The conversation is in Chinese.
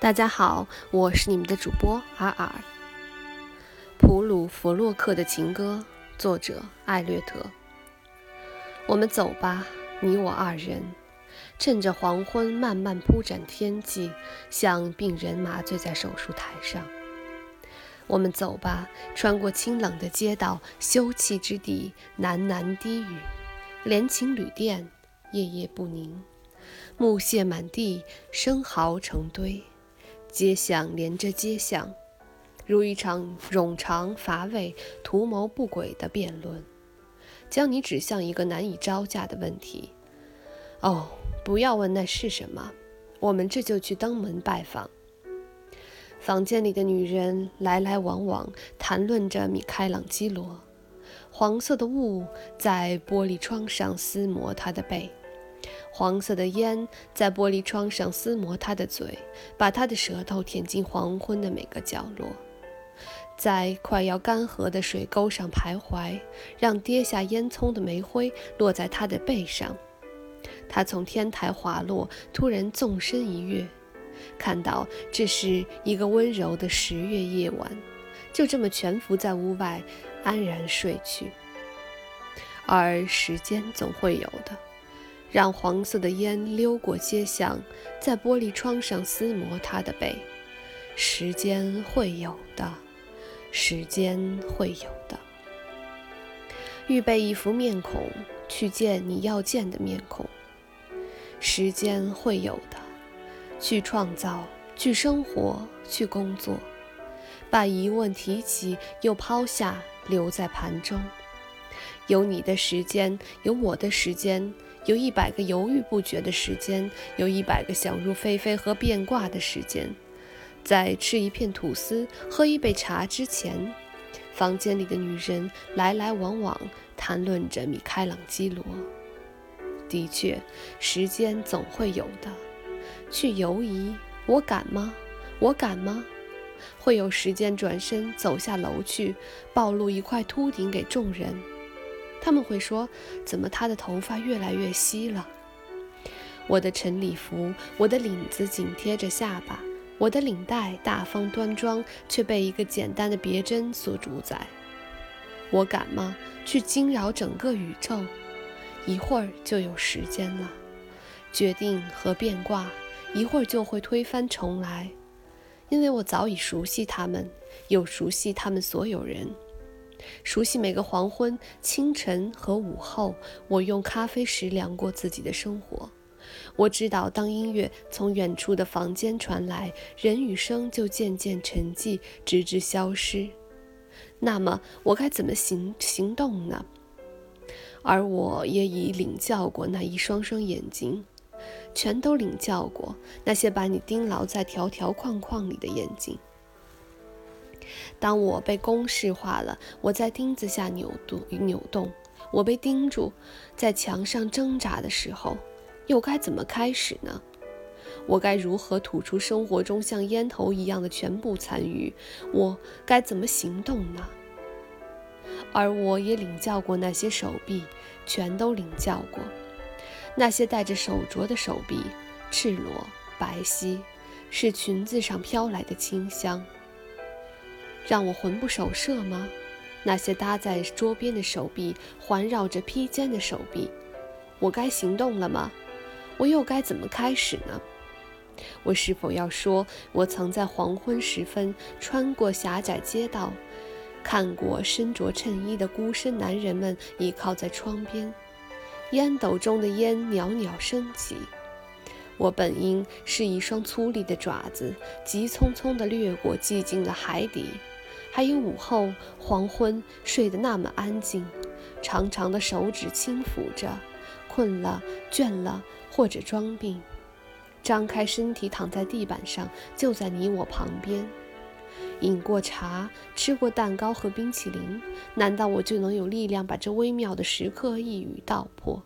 大家好，我是你们的主播尔尔。普鲁弗洛克的情歌，作者艾略特。我们走吧，你我二人，趁着黄昏慢慢铺展天际，像病人麻醉在手术台上。我们走吧，穿过清冷的街道，休憩之地，喃喃低语，连情旅店，夜夜不宁，木屑满地，生蚝成堆。街巷连着街巷，如一场冗长乏味、图谋不轨的辩论，将你指向一个难以招架的问题。哦，不要问那是什么，我们这就去登门拜访。房间里的女人来来往往，谈论着米开朗基罗。黄色的雾在玻璃窗上撕磨他的背。黄色的烟在玻璃窗上撕磨他的嘴，把他的舌头舔进黄昏的每个角落，在快要干涸的水沟上徘徊，让跌下烟囱的煤灰落在他的背上。他从天台滑落，突然纵身一跃，看到这是一个温柔的十月夜晚，就这么蜷伏在屋外，安然睡去。而时间总会有的。让黄色的烟溜过街巷，在玻璃窗上撕磨他的背。时间会有的，时间会有的。预备一副面孔，去见你要见的面孔。时间会有的，去创造，去生活，去工作。把疑问提起，又抛下，留在盘中。有你的时间，有我的时间。有一百个犹豫不决的时间，有一百个想入非非和变卦的时间。在吃一片吐司、喝一杯茶之前，房间里的女人来来往往，谈论着米开朗基罗。的确，时间总会有的。去犹疑，我敢吗？我敢吗？会有时间转身走下楼去，暴露一块秃顶给众人。他们会说：“怎么他的头发越来越稀了？”我的晨礼服，我的领子紧贴着下巴，我的领带大方端庄，却被一个简单的别针所主宰。我敢吗？去惊扰整个宇宙？一会儿就有时间了，决定和变卦，一会儿就会推翻重来，因为我早已熟悉他们，又熟悉他们所有人。熟悉每个黄昏、清晨和午后，我用咖啡时量过自己的生活。我知道，当音乐从远处的房间传来，人与声就渐渐沉寂，直至消失。那么，我该怎么行行动呢？而我也已领教过那一双双眼睛，全都领教过那些把你盯牢在条条框框里的眼睛。当我被公式化了，我在钉子下扭动扭动，我被钉住，在墙上挣扎的时候，又该怎么开始呢？我该如何吐出生活中像烟头一样的全部残余？我该怎么行动呢？而我也领教过那些手臂，全都领教过，那些戴着手镯的手臂，赤裸白皙，是裙子上飘来的清香。让我魂不守舍吗？那些搭在桌边的手臂，环绕着披肩的手臂，我该行动了吗？我又该怎么开始呢？我是否要说，我曾在黄昏时分穿过狭窄街道，看过身着衬衣的孤身男人们倚靠在窗边，烟斗中的烟袅袅升起。我本应是一双粗粝的爪子，急匆匆地掠过寂静的海底。还有午后黄昏，睡得那么安静，长长的手指轻抚着，困了、倦了或者装病，张开身体躺在地板上，就在你我旁边。饮过茶，吃过蛋糕和冰淇淋，难道我就能有力量把这微妙的时刻一语道破？